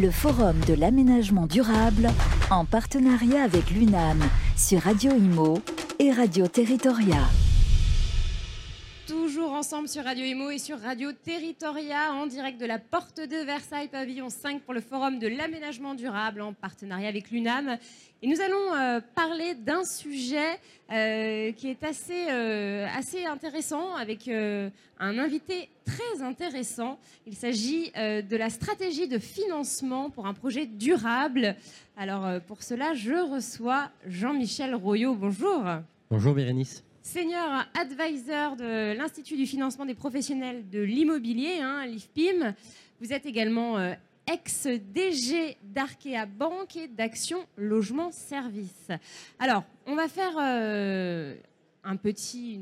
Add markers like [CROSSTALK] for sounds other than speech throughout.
le Forum de l'aménagement durable en partenariat avec l'UNAM sur Radio Imo et Radio Territoria. Ensemble sur Radio Imo et sur Radio Territoria en direct de la porte de Versailles, pavillon 5 pour le Forum de l'aménagement durable en partenariat avec l'UNAM. Et nous allons euh, parler d'un sujet euh, qui est assez, euh, assez intéressant avec un invité très intéressant. Il s'agit de la stratégie de financement pour un projet durable. Alors pour cela, je reçois Jean-Michel Royot. Bonjour. Bonjour Bérénice. Senior advisor de l'Institut du financement des professionnels de l'immobilier, hein, l'IFPIM. Vous êtes également ex-DG d'Arkea Banque et d'Action Logement Service. Alors, on va faire euh, une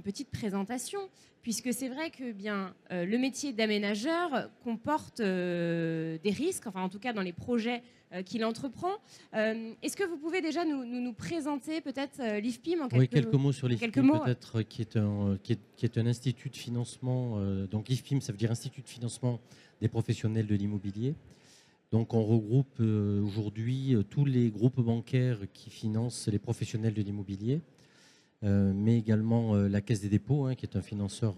petite présentation, puisque c'est vrai que bien, euh, le métier d'aménageur comporte euh, des risques, enfin en tout cas dans les projets qu'il entreprend. Est-ce que vous pouvez déjà nous, nous, présenter peut-être l'IFPIM en quelques, oui, quelques mots sur l'IFPIM peut-être, qui, est un, qui, qui est un institut de financement. donc l'IFPIM, ça veut dire Institut de financement des professionnels de l'immobilier. Donc on regroupe euh, aujourd'hui euh, tous les groupes bancaires qui financent les professionnels de l'immobilier, euh, mais également la Caisse des dépôts, hein, qui est un financeur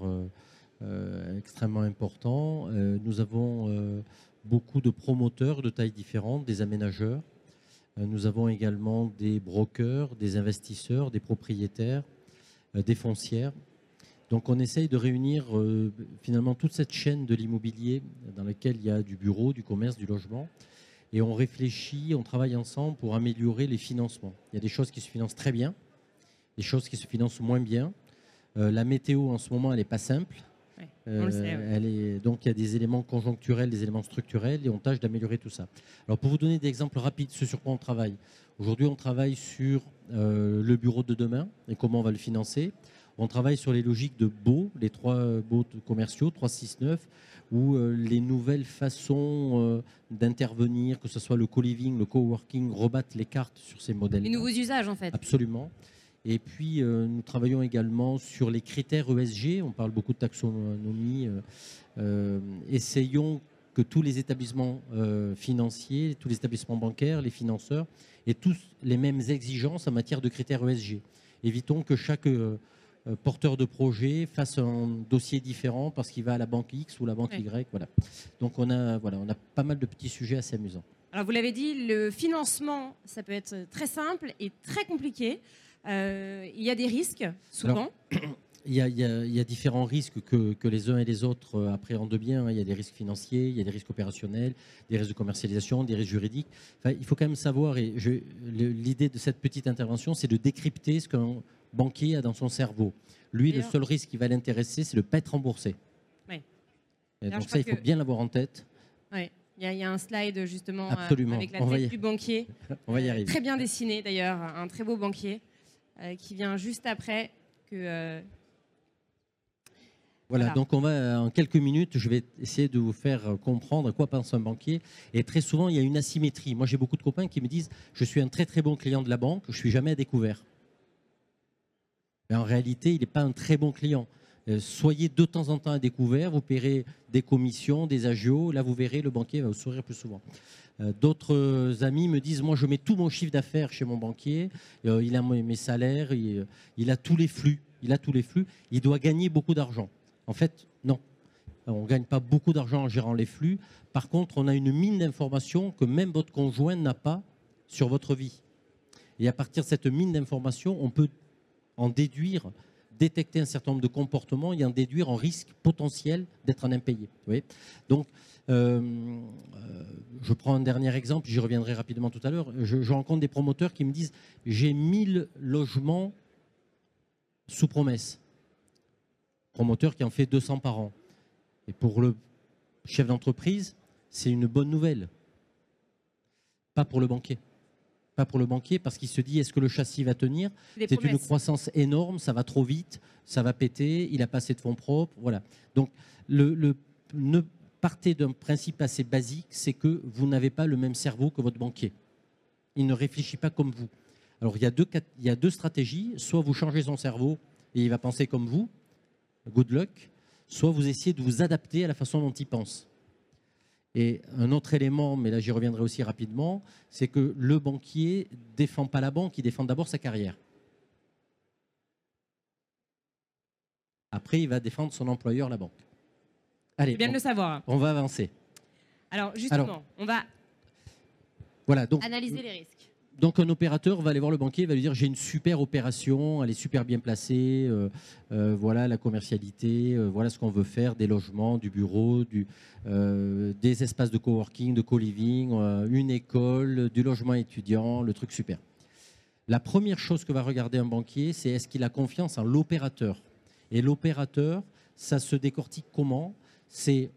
extrêmement important. nous avons beaucoup de promoteurs de tailles différentes, des aménageurs. nous avons également des brokers, des investisseurs, des propriétaires, des foncières. Donc on essaye de réunir euh, finalement toute cette chaîne de l'immobilier dans laquelle il y a du bureau, du commerce, du logement. Et on réfléchit, on travaille ensemble pour améliorer les financements. Il y a des choses qui se financent très bien, des choses qui se financent moins bien. Euh, la météo en ce moment, elle n'est pas simple. Euh, elle est, donc il y a des éléments conjoncturels, des éléments structurels, et on tâche d'améliorer tout ça. Alors pour vous donner des exemples rapides, ce sur quoi on travaille. Aujourd'hui, on travaille sur le bureau de demain et comment on va le financer. On travaille sur les logiques de baux, les trois baux commerciaux, 369, où euh, les nouvelles façons euh, d'intervenir, que ce soit le co-living, le co-working, rebattent les cartes sur ces modèles. Les nouveaux usages, en fait. Absolument. Et puis, euh, nous travaillons également sur les critères ESG. On parle beaucoup de taxonomie. essayons que tous les établissements financiers, tous les établissements bancaires, les financeurs, aient tous les mêmes exigences en matière de critères ESG. Évitons que chaque euh, porteur de projet fasse un dossier différent parce qu'il va à la banque X ou la banque Y. Voilà. Donc on a, voilà, on a pas mal de petits sujets assez amusants. Alors vous l'avez dit, le financement, ça peut être très simple et très compliqué. Euh, il y a des risques, souvent. [CLEARS THROAT] il, y a, il, y a, différents risques que, que, les uns et les autres euh, appréhendent bien. Il y a des risques financiers, il y a des risques opérationnels, des risques de commercialisation, des risques juridiques. Enfin, il faut quand même savoir, et l'idée de cette petite intervention, c'est de décrypter ce qu'un banquier a dans son cerveau. Lui, le seul risque qui va l'intéresser, c'est de ne pas être remboursé. Oui. donc ça, il faut bien l'avoir en tête. Oui. Il y, a, un slide justement euh, avec la tête du banquier. [LAUGHS] On va y arriver. Très bien dessiné d'ailleurs, un très beau banquier qui vient juste après que. Euh, voilà, donc on va en quelques minutes, je vais essayer de vous faire comprendre quoi pense un banquier. Et très souvent, il y a une asymétrie. Moi, j'ai beaucoup de copains qui me disent Je suis un très très bon client de la banque, je suis jamais à découvert. Mais en réalité, il n'est pas un très bon client. Euh, soyez de temps en temps à découvert, vous paierez des commissions, des agios. Là, vous verrez, le banquier va vous sourire plus souvent. Euh, d'autres amis me disent, moi, je mets tout mon chiffre d'affaires chez mon banquier. Euh, il a mes salaires, il, a tous les flux. Il a tous les flux. Il doit gagner beaucoup d'argent. En fait, non. On ne gagne pas beaucoup d'argent en gérant les flux. Par contre, on a une mine d'informations que même votre conjoint n'a pas sur votre vie. Et à partir de cette mine d'informations, on peut en déduire, détecter un certain nombre de comportements et en déduire un risque potentiel d'être un impayé. Donc, euh, euh, je prends un dernier exemple, j'y reviendrai rapidement tout à l'heure. Je, rencontre des promoteurs qui me disent j'ai 1000 logements sous promesse. Promoteur qui en fait 200 par an. Et pour le chef d'entreprise, c'est une bonne nouvelle. Pas pour le banquier pas pour le banquier, parce qu'il se dit est-ce que le châssis va tenir C'est une croissance énorme, ça va trop vite, ça va péter, il a pas assez de fonds propres, voilà. Donc le, ne partez d'un principe assez basique, c'est que vous n'avez pas le même cerveau que votre banquier. Il ne réfléchit pas comme vous. Alors il y a deux, il y a deux stratégies, soit vous changez son cerveau et il va penser comme vous, good luck, soit vous essayez de vous adapter à la façon dont il pense. Et un autre élément, mais là j'y reviendrai aussi rapidement, c'est que le banquier défend pas la banque, il défend d'abord sa carrière. Après, il va défendre son employeur, la banque. Allez, C'est bien on, de le savoir. on va avancer. Alors justement, Alors. on va Voilà, donc analyser les risques. Donc un opérateur va aller voir le banquier, va lui dire j'ai une super opération, elle est super bien placée, euh, euh, voilà la commercialité, euh, voilà ce qu'on veut faire, des logements, du bureau, des espaces de coworking, de co-living, une école, du logement étudiant, le truc super. La première chose que va regarder un banquier, c'est est-ce qu'il a confiance en l'opérateur? Et l'opérateur, ça se décortique comment? C'est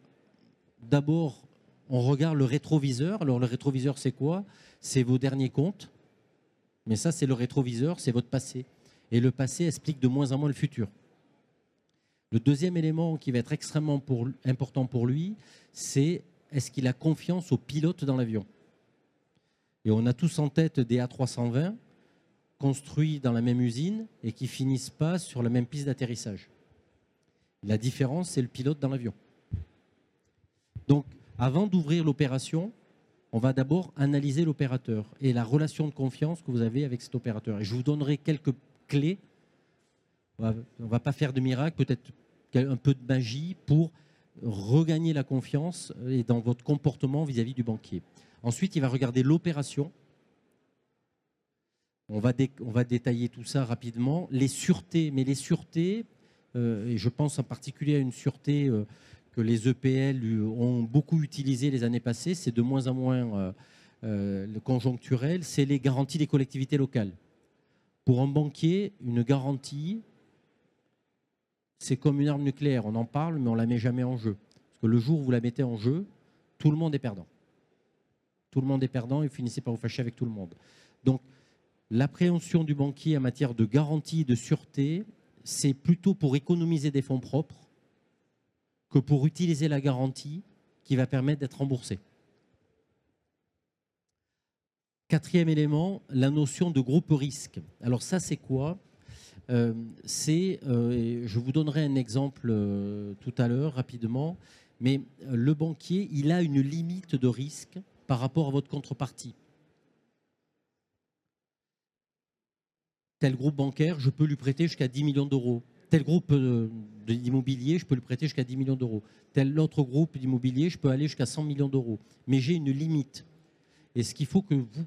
d'abord, on regarde le rétroviseur. Alors le rétroviseur, c'est quoi? C'est vos derniers comptes, mais ça, c'est le rétroviseur, c'est votre passé. Et le passé explique de moins en moins le futur. Le deuxième élément qui va être extrêmement important pour lui, c'est est-ce qu'il a confiance au pilote dans l'avion? Et on a tous en tête des A320 construits dans la même usine et qui finissent pas sur la même piste d'atterrissage. La différence, c'est le pilote dans l'avion. Donc, avant d'ouvrir l'opération, on va d'abord analyser l'opérateur et la relation de confiance que vous avez avec cet opérateur. Et je vous donnerai quelques clés. On ne va pas faire de miracle, peut-être un peu de magie pour regagner la confiance et dans votre comportement vis-à-vis du banquier. Ensuite, il va regarder l'opération. On va, détailler tout ça rapidement. Les sûretés, mais les sûretés, euh, et je pense en particulier à une sûreté euh, les EPL ont beaucoup utilisé les années passées, c'est de moins en moins euh, euh, conjoncturel, c'est les garanties des collectivités locales. Pour un banquier, une garantie, c'est comme une arme nucléaire. On en parle, mais on ne la met jamais en jeu. Parce que le jour où vous la mettez en jeu, tout le monde est perdant. Tout le monde est perdant et vous finissez par vous fâcher avec tout le monde. Donc, l'appréhension du banquier en matière de garantie de sûreté, c'est plutôt pour économiser des fonds propres que pour utiliser la garantie qui va permettre d'être remboursé. Quatrième élément, la notion de groupe risque. Alors ça, c'est quoi? Euh, C'est, euh, je vous donnerai un exemple euh, tout à l'heure rapidement, mais le banquier, il a une limite de risque par rapport à votre contrepartie. Tel groupe bancaire, je peux lui prêter jusqu'à 10 millions d'euros tel groupe d'immobilier, je peux le prêter jusqu'à 10 millions d'euros. Tel autre groupe d'immobilier, je peux aller jusqu'à 100 millions d'euros. Mais j'ai une limite. Et ce qu'il faut que vous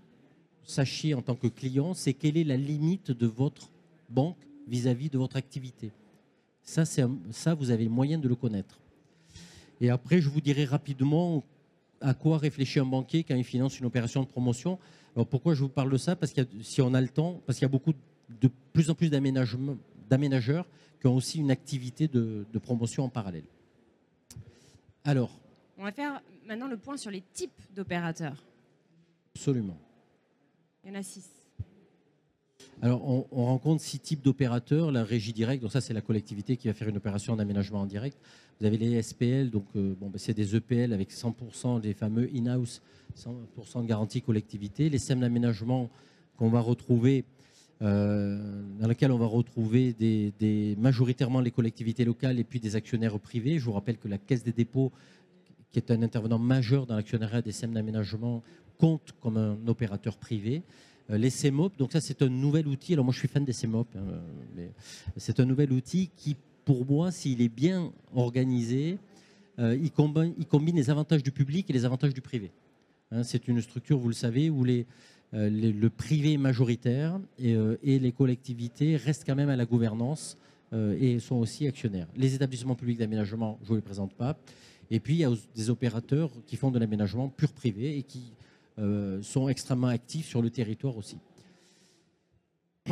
sachiez en tant que client, c'est quelle est la limite de votre banque vis-à-vis de votre activité. Ça, un- ça, vous avez moyen de le connaître. Et après, je vous dirai rapidement à quoi réfléchit un banquier quand il finance une opération de promotion. Alors pourquoi je vous parle de ça? Parce que si on a le temps, parce qu'il y a beaucoup de plus en plus d'aménageurs qui ont aussi une activité de, de promotion en parallèle. Alors, On va faire maintenant le point sur les types d'opérateurs. absolument. Il y en a six. Alors, on, on rencontre six types d'opérateurs. La régie directe, donc ça, c'est la collectivité qui va faire une opération d'aménagement en direct. Vous avez les SPL, donc euh, bon, ben, c'est des EPL avec 100% des fameux in-house, 100% de garantie collectivité. Les SEM d'aménagement qu'on va retrouver, dans lesquels on va retrouver majoritairement les collectivités locales et puis des actionnaires privés. Je vous rappelle que la Caisse des dépôts, qui est un intervenant majeur dans l'actionnariat des SEM d'aménagement, compte comme un opérateur privé. Euh, les CEMOP, donc ça c'est un nouvel outil. Alors moi je suis fan des CEMOP, hein, mais c'est un nouvel outil qui, pour moi, s'il est bien organisé, euh, il, combine, les avantages du public et les avantages du privé. Hein, c'est une structure, vous le savez, où les, euh, les- le privé majoritaire et, euh, et les collectivités restent quand même à la gouvernance euh, et sont aussi actionnaires. Les établissements publics d'aménagement, je ne les présente pas. Et puis il y a des opérateurs qui font de l'aménagement pur privé et qui euh, sont extrêmement actifs sur le territoire aussi. [COUGHS]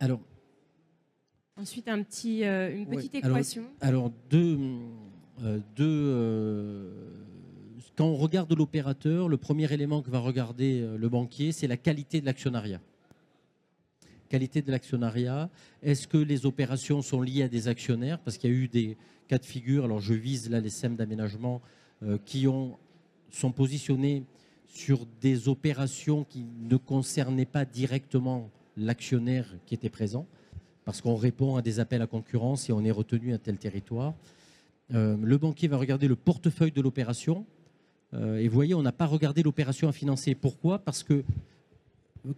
Alors, Ensuite, un petit, euh, une petite équation. alors deux, euh, deux, euh, quand on regarde l'opérateur, le premier élément que va regarder euh, le banquier, c'est la qualité de l'actionnariat. Qualité de l'actionnariat. Est-ce que les opérations sont liées à des actionnaires? Parce qu'il y a eu des cas de figure. Alors je vise là les SEM d'aménagement euh, qui ont, sont positionnés sur des opérations qui ne concernaient pas directement l'actionnaire qui était présent parce qu'on répond à des appels à concurrence et on est retenu à tel territoire. euh, le banquier va regarder le portefeuille de l'opération. Euh, et vous voyez, on n'a pas regardé l'opération à financer. Pourquoi? Parce que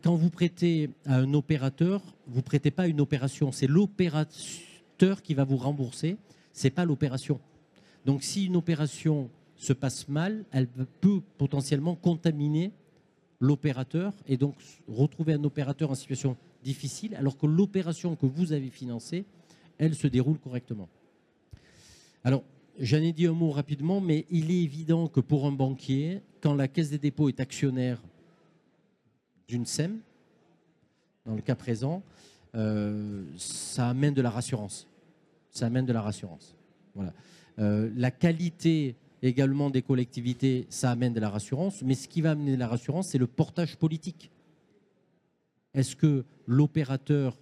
quand vous prêtez à un opérateur, vous ne prêtez pas à une opération. C'est l'opérateur qui va vous rembourser, ce n'est pas l'opération. Donc si une opération se passe mal, elle peut potentiellement contaminer l'opérateur et donc retrouver un opérateur en situation difficile, alors que l'opération que vous avez financée, elle se déroule correctement. Alors, j'en ai dit un mot rapidement, mais il est évident que pour un banquier, quand la Caisse des dépôts est actionnaire d'une SEM, dans le cas présent, euh, ça amène de la rassurance. Ça amène de la rassurance. Voilà. Euh, la qualité également des collectivités, ça amène de la rassurance. Mais ce qui va amener de la rassurance, c'est le portage politique. Est-ce que l'opérateur,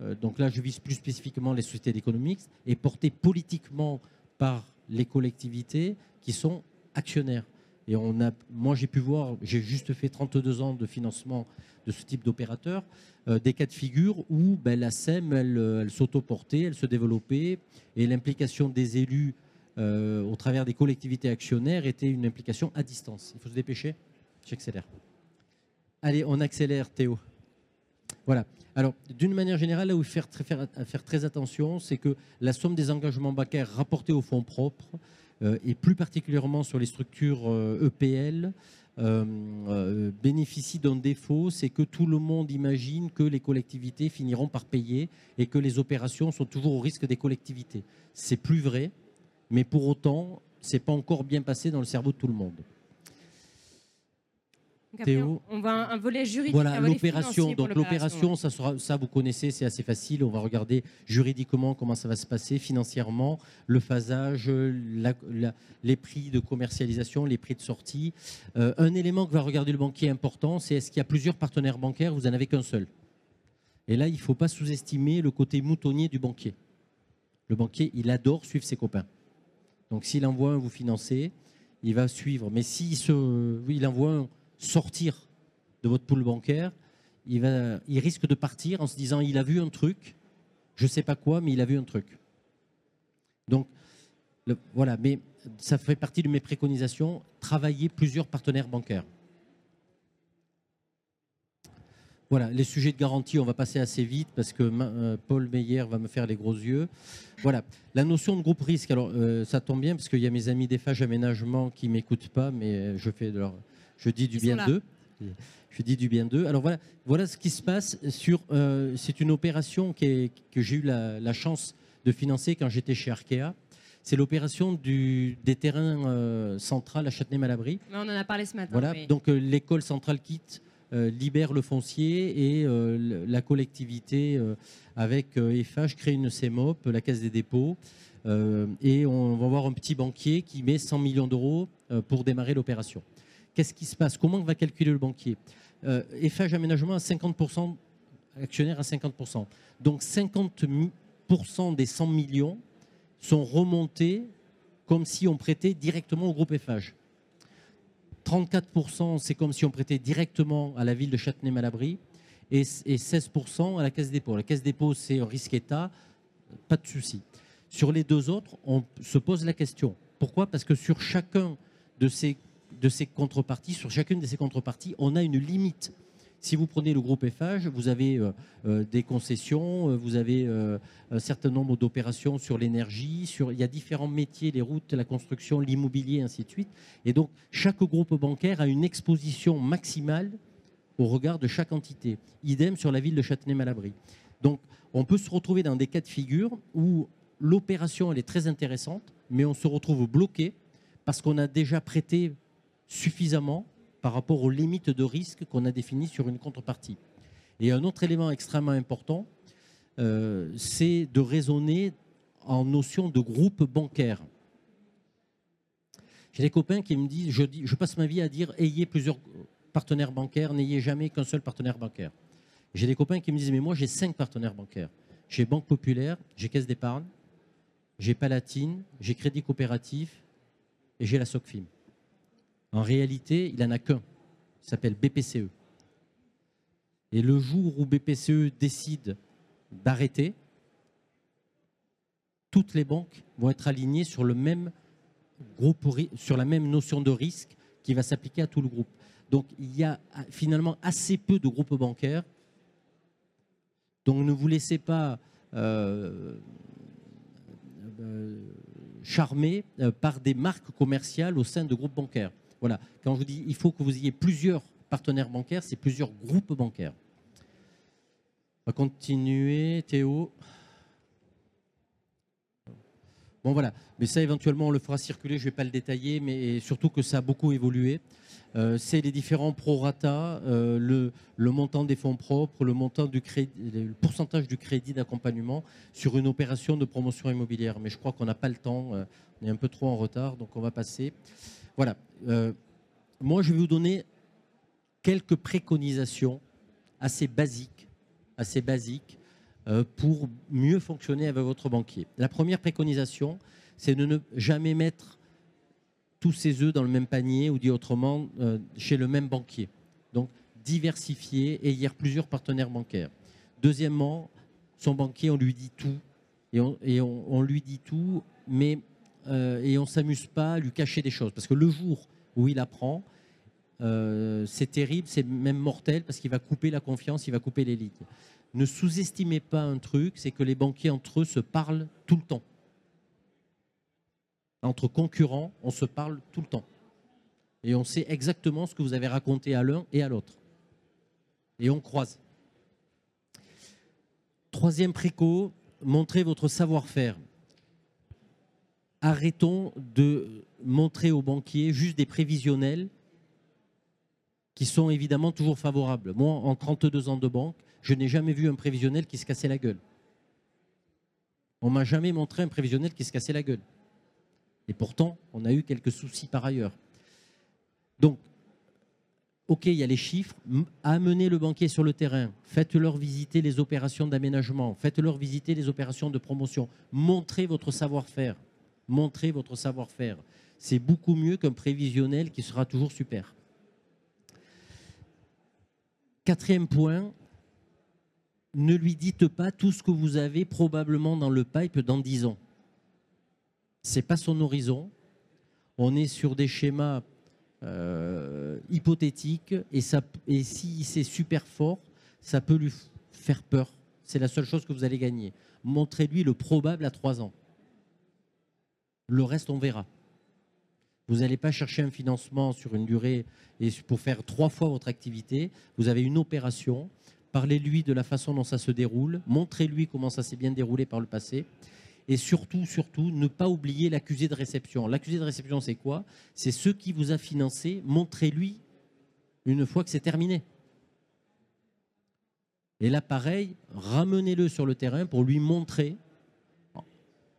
euh, donc là je vise plus spécifiquement les sociétés d'économie, est porté politiquement par les collectivités qui sont actionnaires et on a, moi, j'ai pu voir, j'ai juste fait 32 ans de financement de ce type d'opérateur, euh, des cas de figure où ben, la SEM, elle, elle s'autoportait, elle se développait, et l'implication des élus euh, au travers des collectivités actionnaires était une implication à distance. Il faut se dépêcher. J'accélère. Allez, on accélère, Théo. Voilà. Alors, d'une manière générale, là où faire, très attention, c'est que la somme des engagements bancaires rapportés aux fonds propres, euh, et plus particulièrement sur les structures EPL, euh, e euh, bénéficie d'un défaut, c'est que tout le monde imagine que les collectivités finiront par payer et que les opérations sont toujours au risque des collectivités. C'est plus vrai mais pour autant, ce n'est pas encore bien passé dans le cerveau de tout le monde. Théo, on va un volet juridique. Voilà l'opération. Donc l'opération, ça, ça vous connaissez, c'est assez facile. On va regarder juridiquement comment ça va se passer, financièrement, le phasage, les prix de commercialisation, les prix de sortie. Euh, un élément que va regarder le banquier important, c'est est-ce qu'il y a plusieurs partenaires bancaires, vous n'en avez qu'un seul? Et là, il ne faut pas sous-estimer le côté moutonnier du banquier. Le banquier, il adore suivre ses copains. Donc s'il envoie un vous financer, il va suivre. Mais s'il se, il envoie un sortir de votre pool bancaire, il, va, risque de partir en se disant il a vu un truc, je ne sais pas quoi, mais il a vu un truc. Donc voilà, mais ça fait partie de mes préconisations, travailler plusieurs partenaires bancaires. Voilà, les sujets de garantie, on va passer assez vite parce que euh, Paul Meyer va me faire les gros yeux. Voilà, la notion de groupe risque, alors euh, ça tombe bien parce qu'il y a mes amis des FAGE Aménagement qui ne m'écoutent pas, mais euh, je, fais de leur, je dis du bien d'eux. Je dis du bien d'eux. Alors voilà, voilà ce qui se passe sur. c'est une opération qui que j'ai eu la, chance de financer quand j'étais chez Arkea. C'est l'opération des terrains centrales à Châtenay-Malabry. On en a parlé ce matin. Voilà, donc l'école centrale quitte euh, libère le foncier et euh, la collectivité euh, avec EFH crée une CEMOP, la Caisse des dépôts. et on va voir un petit banquier qui met 100 millions d'euros pour démarrer l'opération. Qu'est-ce qui se passe? Comment va calculer le banquier? EFH Aménagement à 50%, actionnaire à 50%. Donc 50% des 100 millions sont remontés comme si on prêtait directement au groupe EFH. 34%, c'est comme si on prêtait directement à la ville de Châtenay-Malabry et, 16% à la Caisse dépôt. La Caisse dépôt, c'est un risque État, pas de souci. Sur les deux autres, on se pose la question. Pourquoi? Parce que sur chacun de ces, de ces contreparties, sur chacune de ces contreparties, on a une limite si vous prenez le groupe FH, vous avez euh, euh, des concessions, euh, vous avez un certain nombre d'opérations sur l'énergie, sur, il y a différents métiers, les routes, la construction, l'immobilier, ainsi de suite. Et donc, chaque groupe bancaire a une exposition maximale au regard de chaque entité. Idem sur la ville de Châtenay-Malabry. Donc, on peut se retrouver dans des cas de figure où l'opération, elle est très intéressante, mais on se retrouve bloqué parce qu'on a déjà prêté suffisamment par rapport aux limites de risque qu'on a définies sur une contrepartie. Et un autre élément extrêmement important, euh, c'est de raisonner en notion de groupe bancaire. J'ai des copains qui me disent, je, je passe ma vie à dire, ayez plusieurs partenaires bancaires, n'ayez jamais qu'un seul partenaire bancaire. J'ai des copains qui me disent, mais moi j'ai cinq partenaires bancaires. J'ai Banque Populaire, j'ai Caisse d'épargne, j'ai Palatine, j'ai Crédit Coopératif et j'ai la SOCFIM. En réalité, il n'en a qu'un. Il s'appelle BPCE. Et le jour où BPCE décide d'arrêter, toutes les banques vont être alignées sur, le même groupe, sur la même notion de risque qui va s'appliquer à tout le groupe. Donc il y a finalement assez peu de groupes bancaires. Donc ne vous laissez pas euh, euh, charmer euh, par des marques commerciales au sein de groupes bancaires. Voilà. Quand je vous dis il faut que vous ayez plusieurs partenaires bancaires, c'est plusieurs groupes bancaires. On va continuer. Théo. Bon voilà, mais ça éventuellement on le fera circuler, je ne vais pas le détailler, mais surtout que ça a beaucoup évolué. Euh, c'est les différents prorata, euh, le, montant des fonds propres, le montant du pourcentage du crédit d'accompagnement sur une opération de promotion immobilière. Mais je crois qu'on n'a pas le temps, euh, on est un peu trop en retard, donc on va passer. Voilà. moi, je vais vous donner quelques préconisations assez basiques, assez basiques pour mieux fonctionner avec votre banquier. La première préconisation, c'est de ne jamais mettre tous ses œufs dans le même panier, ou dit autrement, euh, chez le même banquier. Donc, diversifier et y avoir plusieurs partenaires bancaires. Deuxièmement, son banquier, on lui dit tout, et on, lui dit tout, mais euh, et on ne s'amuse pas à lui cacher des choses. Parce que le jour où il apprend, euh, c'est terrible, c'est même mortel, parce qu'il va couper la confiance, il va couper les. Ne sous-estimez pas un truc, c'est que les banquiers entre eux se parlent tout le temps entre concurrents, on se parle tout le temps. Et on sait exactement ce que vous avez raconté à l'un et à l'autre. Et on croise. Troisième préco, montrez votre savoir-faire. Arrêtons de montrer aux banquiers juste des prévisionnels qui sont évidemment toujours favorables. Moi, en 32 ans de banque, je n'ai jamais vu un prévisionnel qui se cassait la gueule. On m'a jamais montré un prévisionnel qui se cassait la gueule. Et pourtant, on a eu quelques soucis par ailleurs. Donc, OK, il y a les chiffres. Amenez le banquier sur le terrain. Faites-leur visiter les opérations d'aménagement. Faites-leur visiter les opérations de promotion. Montrez votre savoir-faire. Montrez votre savoir-faire. C'est beaucoup mieux qu'un prévisionnel qui sera toujours super. Quatrième point, ne lui dites pas tout ce que vous avez probablement dans le pipe dans 10 ans c'est pas son horizon. On est sur des schémas euh, hypothétiques et, et si c'est super fort, ça peut lui faire peur. C'est la seule chose que vous allez gagner. Montrez-lui le probable à trois ans. Le reste, on verra. Vous n'allez pas chercher un financement sur une durée et pour faire trois fois votre activité. Vous avez une opération. Parlez-lui de la façon dont ça se déroule. Montrez-lui comment ça s'est bien déroulé par le passé. Et surtout, surtout, ne pas oublier l'accusé de réception. L'accusé de réception, c'est quoi? C'est ceux qui vous a financé. Montrez-lui une fois que c'est terminé. Et là, pareil, ramenez-le sur le terrain pour lui montrer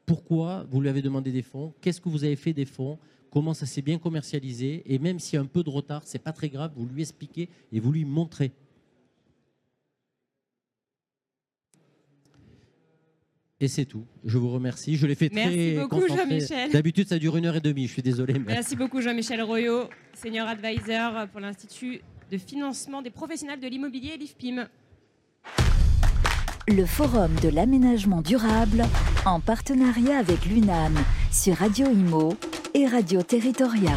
pourquoi vous lui avez demandé des fonds, qu'est-ce que vous avez fait des fonds, comment ça s'est bien commercialisé. Et même s'il y a un peu de retard, ce n'est pas très grave, vous lui expliquez et vous lui montrez. Et c'est tout. Je vous remercie. Je l'ai fait Merci beaucoup, Jean-Michel. D'habitude, ça dure une heure et demie. Je suis désolé. Merci beaucoup, Jean-Michel Royot, senior advisor pour l'Institut de financement des professionnels de l'immobilier, l'IFPIM. Le Forum de l'aménagement durable en partenariat avec l'UNAM sur Radio Imo et Radio Territoria.